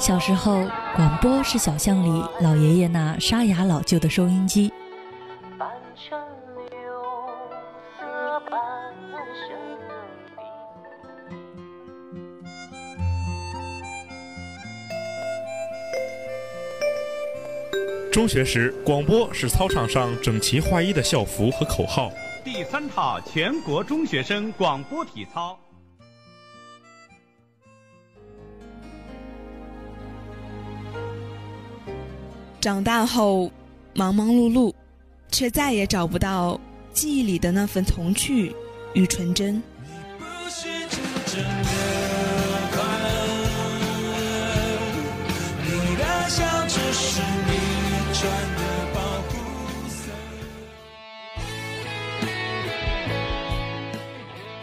小时候，广播是小巷里老爷爷那沙哑老旧的收音机。中学时，广播是操场上整齐划一的校服和口号。第三套全国中学生广播体操。长大后，忙忙碌碌，却再也找不到记忆里的那份童趣与纯真。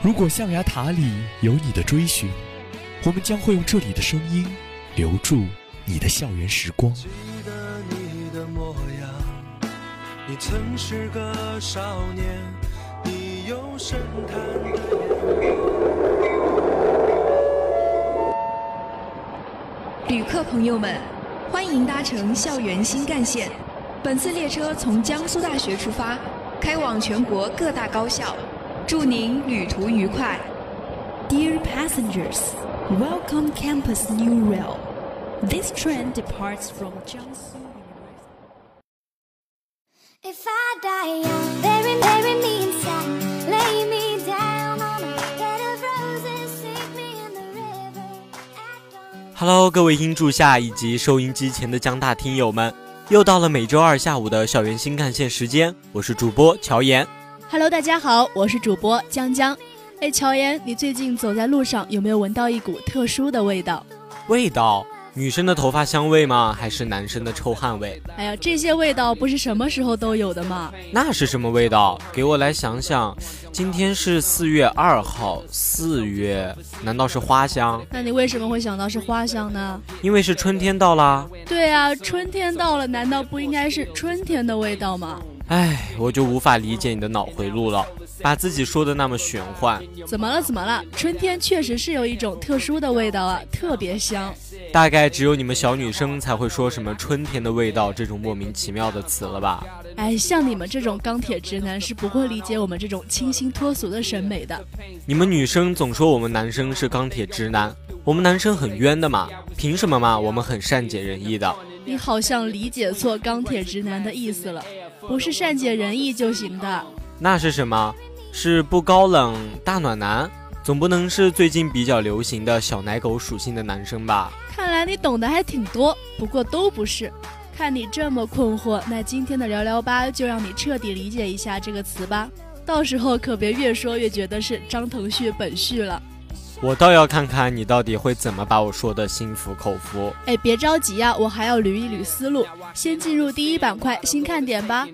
如果象牙塔里有你的追寻，我们将会用这里的声音留住你的校园时光。曾是个少年，你有深潭旅客朋友们，欢迎搭乘校园新干线。本次列车从江苏大学出发，开往全国各大高校。祝您旅途愉快。Dear passengers, welcome Campus New Rail. This train departs from Jiangsu Hello，各位音柱下以及收音机前的江大听友们，又到了每周二下午的校园新干线时间，我是主播乔岩。Hello，大家好，我是主播江江。哎，乔岩，你最近走在路上有没有闻到一股特殊的味道？味道？女生的头发香味吗？还是男生的臭汗味？哎呀，这些味道不是什么时候都有的吗？那是什么味道？给我来想想。今天是四月二号，四月难道是花香？那你为什么会想到是花香呢？因为是春天到啦。对啊，春天到了，难道不应该是春天的味道吗？唉，我就无法理解你的脑回路了，把自己说的那么玄幻。怎么了？怎么了？春天确实是有一种特殊的味道啊，特别香。大概只有你们小女生才会说什么春天的味道这种莫名其妙的词了吧？哎，像你们这种钢铁直男是不会理解我们这种清新脱俗的审美的。你们女生总说我们男生是钢铁直男，我们男生很冤的嘛？凭什么嘛？我们很善解人意的。你好像理解错钢铁直男的意思了。不是善解人意就行的，那是什么？是不高冷大暖男？总不能是最近比较流行的小奶狗属性的男生吧？看来你懂得还挺多，不过都不是。看你这么困惑，那今天的聊聊吧就让你彻底理解一下这个词吧，到时候可别越说越觉得是张腾旭本旭了。我倒要看看你到底会怎么把我说的心服口服。哎，别着急呀，我还要捋一捋思路。先进入第一板块新看点吧。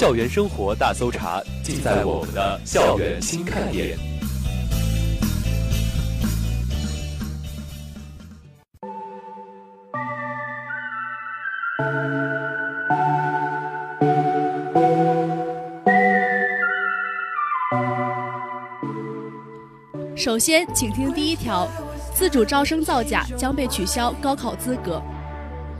校园生活大搜查，尽在我们的校园新看点。首先，请听第一条：自主招生造假将被取消高考资格。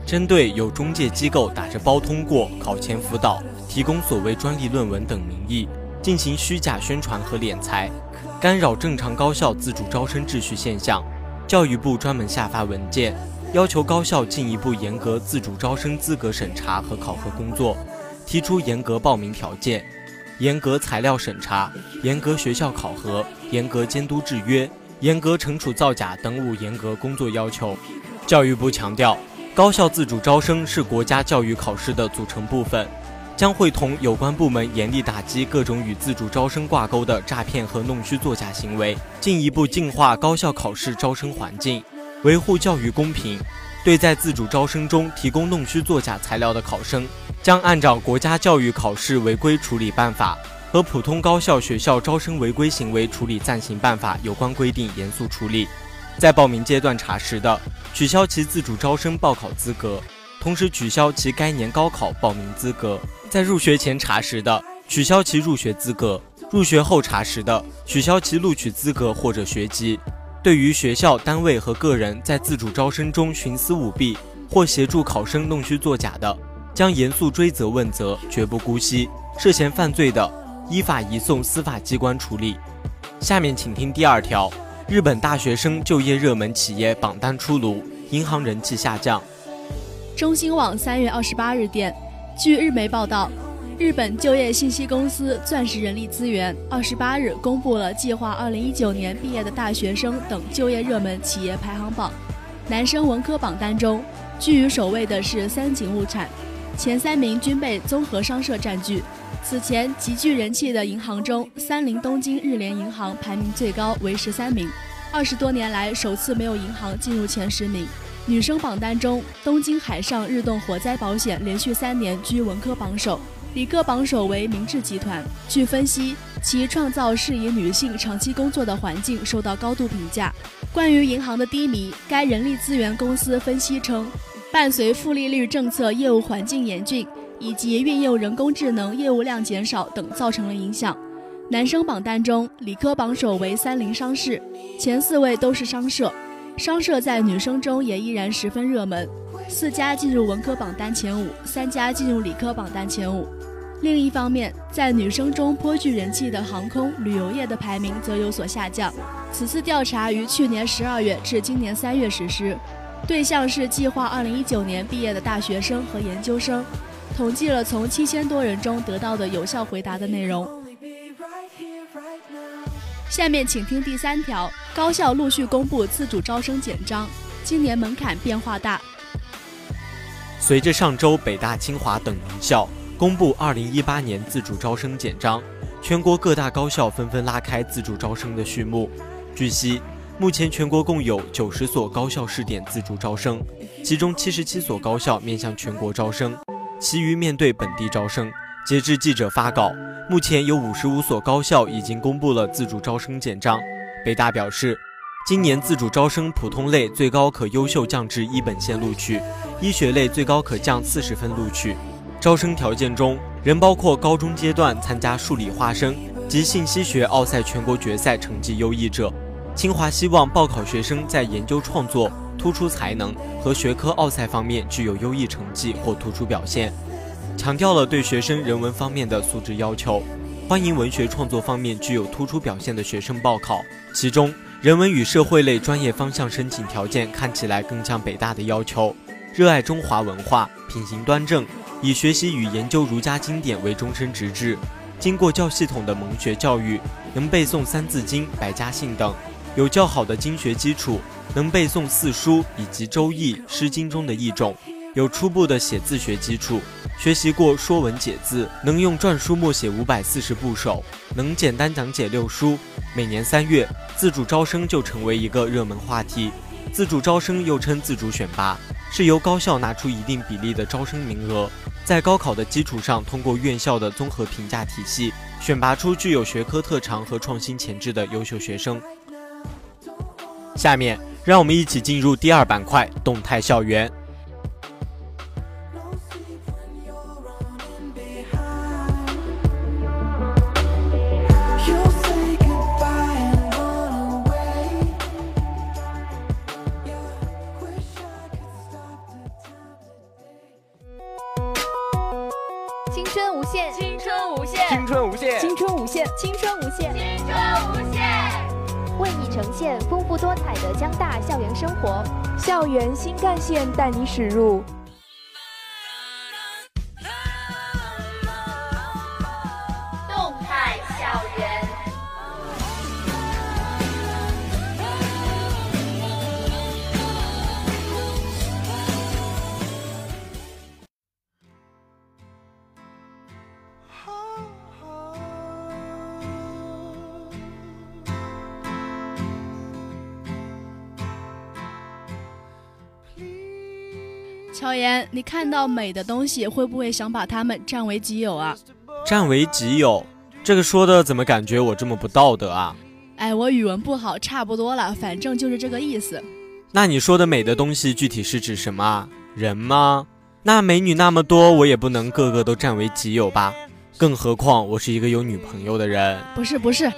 针对有中介机构打着包通过、考前辅导、提供所谓专利论文等名义，进行虚假宣传和敛财，干扰正常高校自主招生秩序现象，教育部专门下发文件，要求高校进一步严格自主招生资格审查和考核工作，提出严格报名条件、严格材料审查、严格学校考核、严格监督制约、严格惩处造假等五严格工作要求。教育部强调。高校自主招生是国家教育考试的组成部分，将会同有关部门严厉打击各种与自主招生挂钩的诈骗和弄虚作假行为，进一步净化高校考试招生环境，维护教育公平。对在自主招生中提供弄虚作假材料的考生，将按照国家教育考试违规处理办法，和普通高校学校招生违规行为处理暂行办法有关规定严肃处理。在报名阶段查实的，取消其自主招生报考资格，同时取消其该年高考报名资格；在入学前查实的，取消其入学资格；入学后查实的，取消其录取资格或者学籍。对于学校、单位和个人在自主招生中徇私舞弊或协助考生弄虚作假的，将严肃追责问责，绝不姑息。涉嫌犯罪的，依法移送司法机关处理。下面请听第二条：日本大学生就业热门企业榜单出炉，银行人气下降。中新网三月二十八日电，据日媒报道。日本就业信息公司钻石人力资源二十八日公布了计划二零一九年毕业的大学生等就业热门企业排行榜。男生文科榜单中，居于首位的是三井物产，前三名均被综合商社占据。此前极具人气的银行中，三菱东京日联银行排名最高为十三名，二十多年来首次没有银行进入前十名。女生榜单中，东京海上日动火灾保险连续三年居文科榜首。理科榜首为明治集团。据分析，其创造适宜女性长期工作的环境受到高度评价。关于银行的低迷，该人力资源公司分析称，伴随负利率政策、业务环境严峻以及运用人工智能业务量减少等造成了影响。男生榜单中，理科榜首为三菱商事，前四位都是商社。商社在女生中也依然十分热门，四家进入文科榜单前五，三家进入理科榜单前五。另一方面，在女生中颇具人气的航空旅游业的排名则有所下降。此次调查于去年十二月至今年三月实施，对象是计划二零一九年毕业的大学生和研究生，统计了从七千多人中得到的有效回答的内容。下面请听第三条：高校陆续公布自主招生简章，今年门槛变化大。随着上周北大、清华等名校。公布二零一八年自主招生简章，全国各大高校纷纷拉开自主招生的序幕。据悉，目前全国共有九十所高校试点自主招生，其中七十七所高校面向全国招生，其余面对本地招生。截至记者发稿，目前有五十五所高校已经公布了自主招生简章。北大表示，今年自主招生普通类最高可优秀降至一本线录取，医学类最高可降四十分录取。招生条件中仍包括高中阶段参加数理化生及信息学奥赛全国决赛成绩优异者。清华希望报考学生在研究创作、突出才能和学科奥赛方面具有优异成绩或突出表现，强调了对学生人文方面的素质要求，欢迎文学创作方面具有突出表现的学生报考。其中，人文与社会类专业方向申请条件看起来更像北大的要求：热爱中华文化，品行端正。以学习与研究儒家经典为终身职志，经过较系统的蒙学教育，能背诵《三字经》《百家姓》等，有较好的经学基础，能背诵四书以及《周易》《诗经》中的一种，有初步的写字学基础，学习过《说文解字》，能用篆书默写五百四十部首，能简单讲解六书。每年三月，自主招生就成为一个热门话题。自主招生又称自主选拔，是由高校拿出一定比例的招生名额。在高考的基础上，通过院校的综合评价体系，选拔出具有学科特长和创新潜质的优秀学生。下面，让我们一起进入第二板块——动态校园。江大校园生活，校园新干线带你驶入。乔岩，你看到美的东西会不会想把它们占为己有啊？占为己有，这个说的怎么感觉我这么不道德啊？哎，我语文不好，差不多了，反正就是这个意思。那你说的美的东西具体是指什么？人吗？那美女那么多，我也不能个个都占为己有吧？更何况我是一个有女朋友的人。不是不是，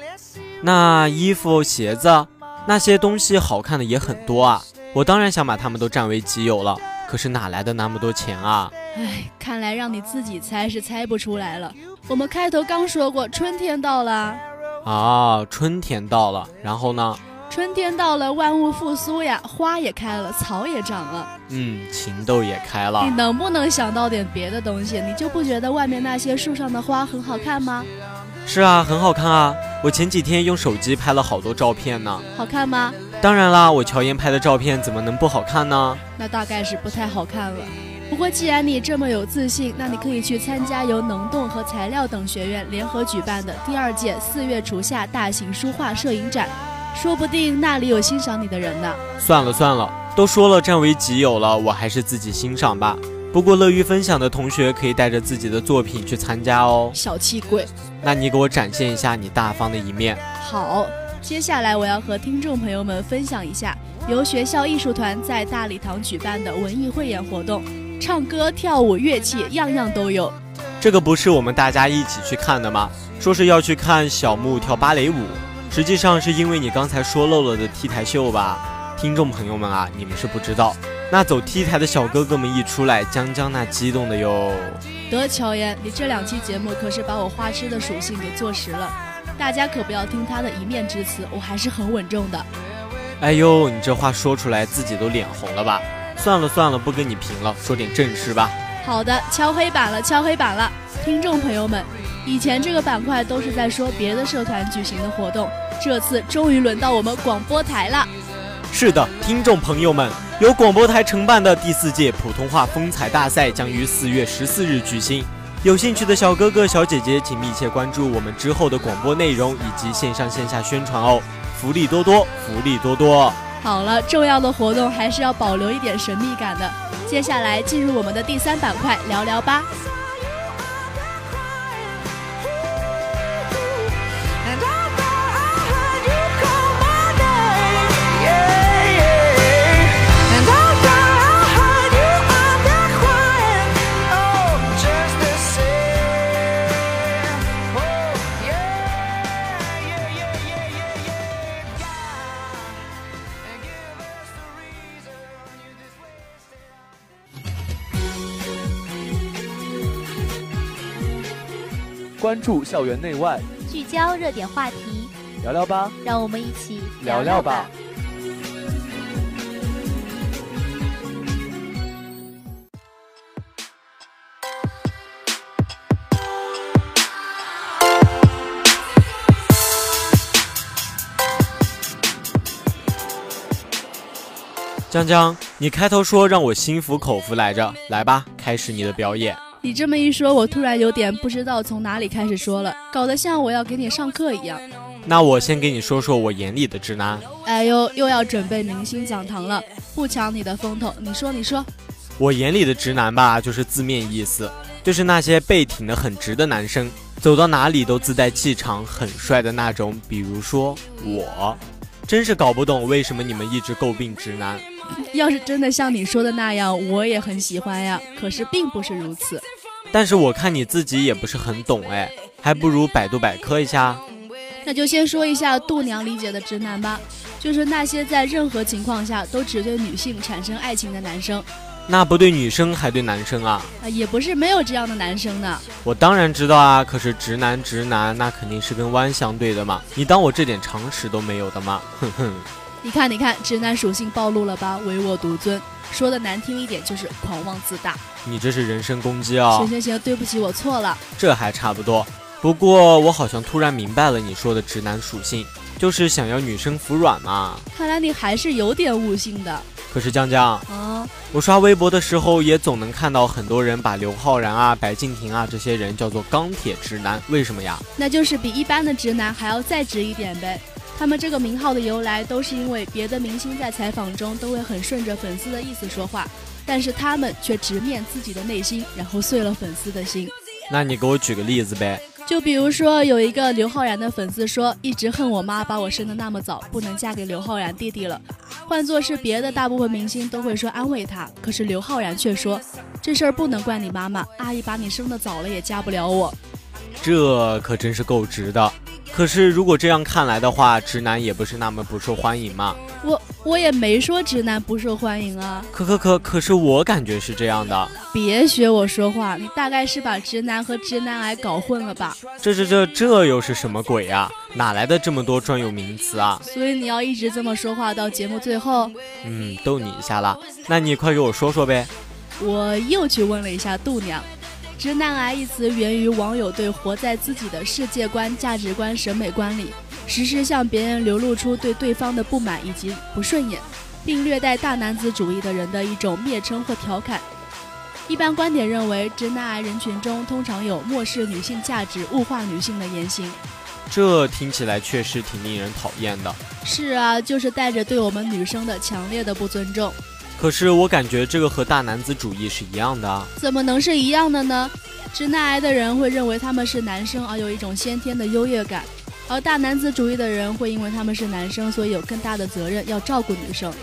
那衣服、鞋子那些东西好看的也很多啊，我当然想把它们都占为己有了。可是哪来的那么多钱啊？唉，看来让你自己猜是猜不出来了。我们开头刚说过，春天到了。啊，春天到了，然后呢？春天到了，万物复苏呀，花也开了，草也长了，嗯，情窦也开了。你能不能想到点别的东西？你就不觉得外面那些树上的花很好看吗？是啊，很好看啊！我前几天用手机拍了好多照片呢。好看吗？当然啦，我乔岩拍的照片怎么能不好看呢？那大概是不太好看了。不过既然你这么有自信，那你可以去参加由能动和材料等学院联合举办的第二届四月初夏大型书画摄影展。说不定那里有欣赏你的人呢。算了算了，都说了占为己有了，我还是自己欣赏吧。不过乐于分享的同学可以带着自己的作品去参加哦。小气鬼，那你给我展现一下你大方的一面。好，接下来我要和听众朋友们分享一下由学校艺术团在大礼堂举办的文艺汇演活动，唱歌、跳舞、乐器样样都有。这个不是我们大家一起去看的吗？说是要去看小木跳芭蕾舞。实际上是因为你刚才说漏了的 T 台秀吧，听众朋友们啊，你们是不知道，那走 T 台的小哥哥们一出来，江江那激动的哟。得乔岩，你这两期节目可是把我花痴的属性给坐实了，大家可不要听他的一面之词，我还是很稳重的。哎呦，你这话说出来自己都脸红了吧？算了算了，不跟你贫了，说点正事吧。好的，敲黑板了，敲黑板了，听众朋友们，以前这个板块都是在说别的社团举行的活动。这次终于轮到我们广播台了。是的，听众朋友们，由广播台承办的第四届普通话风采大赛将于四月十四日举行。有兴趣的小哥哥小姐姐，请密切关注我们之后的广播内容以及线上线下宣传哦，福利多多，福利多多。好了，重要的活动还是要保留一点神秘感的。接下来进入我们的第三板块，聊聊吧。关注校园内外，聚焦热点话题，聊聊吧，让我们一起聊聊吧。江江，你开头说让我心服口服来着，来吧，开始你的表演。你这么一说，我突然有点不知道从哪里开始说了，搞得像我要给你上课一样。那我先给你说说我眼里的直男。哎呦，又要准备明星讲堂了，不抢你的风头。你说，你说。我眼里的直男吧，就是字面意思，就是那些背挺得很直的男生，走到哪里都自带气场，很帅的那种。比如说我，真是搞不懂为什么你们一直诟病直男。要是真的像你说的那样，我也很喜欢呀。可是并不是如此。但是我看你自己也不是很懂哎，还不如百度百科一下。那就先说一下度娘理解的直男吧，就是那些在任何情况下都只对女性产生爱情的男生。那不对女生还对男生啊？啊，也不是没有这样的男生呢。我当然知道啊，可是直男直男那肯定是跟弯相对的嘛。你当我这点常识都没有的吗？哼哼。你看，你看，直男属性暴露了吧？唯我独尊，说的难听一点就是狂妄自大。你这是人身攻击啊！行行行，对不起，我错了。这还差不多。不过我好像突然明白了你说的直男属性，就是想要女生服软嘛。看来你还是有点悟性的。可是江江啊，我刷微博的时候也总能看到很多人把刘昊然啊、白敬亭啊这些人叫做钢铁直男，为什么呀？那就是比一般的直男还要再直一点呗。他们这个名号的由来，都是因为别的明星在采访中都会很顺着粉丝的意思说话，但是他们却直面自己的内心，然后碎了粉丝的心。那你给我举个例子呗。就比如说，有一个刘昊然的粉丝说，一直恨我妈把我生的那么早，不能嫁给刘昊然弟弟了。换作是别的大部分明星都会说安慰他，可是刘昊然却说，这事儿不能怪你妈妈，阿姨把你生的早了也嫁不了我。这可真是够直的。可是如果这样看来的话，直男也不是那么不受欢迎嘛。我我也没说直男不受欢迎啊。可可可可是我感觉是这样的。别学我说话，你大概是把直男和直男癌搞混了吧？这这这这又是什么鬼呀？哪来的这么多专有名词啊？所以你要一直这么说话到节目最后？嗯，逗你一下啦。那你快给我说说呗。我又去问了一下度娘。直男癌一词源于网友对活在自己的世界观、价值观、审美观里，时时向别人流露出对对方的不满以及不顺眼，并略带大男子主义的人的一种蔑称或调侃。一般观点认为，直男癌人群中通常有漠视女性价值、物化女性的言行。这听起来确实挺令人讨厌的。是啊，就是带着对我们女生的强烈的不尊重。可是我感觉这个和大男子主义是一样的，怎么能是一样的呢？直男癌的人会认为他们是男生而有一种先天的优越感，而大男子主义的人会因为他们是男生，所以有更大的责任要照顾女生。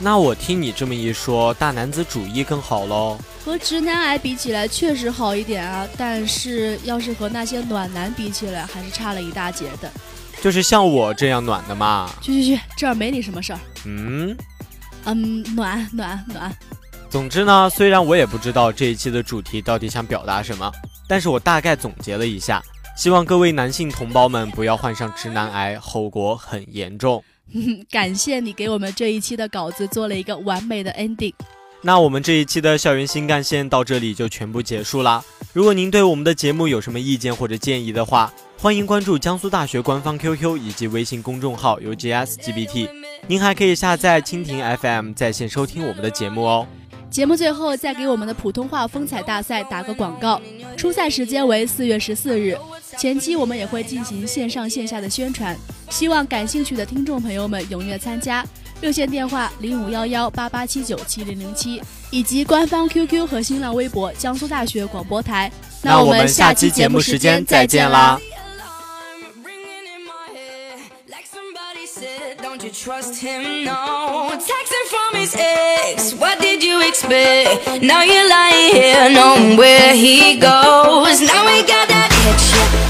那我听你这么一说，大男子主义更好喽？和直男癌比起来确实好一点啊，但是要是和那些暖男比起来，还是差了一大截的。就是像我这样暖的嘛？去去去，这儿没你什么事儿。嗯。嗯，暖暖暖。总之呢，虽然我也不知道这一期的主题到底想表达什么，但是我大概总结了一下，希望各位男性同胞们不要患上直男癌，后果很严重。感谢你给我们这一期的稿子做了一个完美的 ending。那我们这一期的校园新干线到这里就全部结束啦。如果您对我们的节目有什么意见或者建议的话，欢迎关注江苏大学官方 QQ 以及微信公众号 UGSGBT。您还可以下载蜻蜓 FM 在线收听我们的节目哦。节目最后再给我们的普通话风采大赛打个广告，初赛时间为四月十四日，前期我们也会进行线上线下的宣传，希望感兴趣的听众朋友们踊跃参加。热线电话零五幺幺八八七九七零零七，以及官方 QQ 和新浪微博江苏大学广播台。那我们下期节目时间再见啦 Would you trust him? No. Texting from his ex. What did you expect? Now you're lying here, knowing where he goes. Now we got that picture.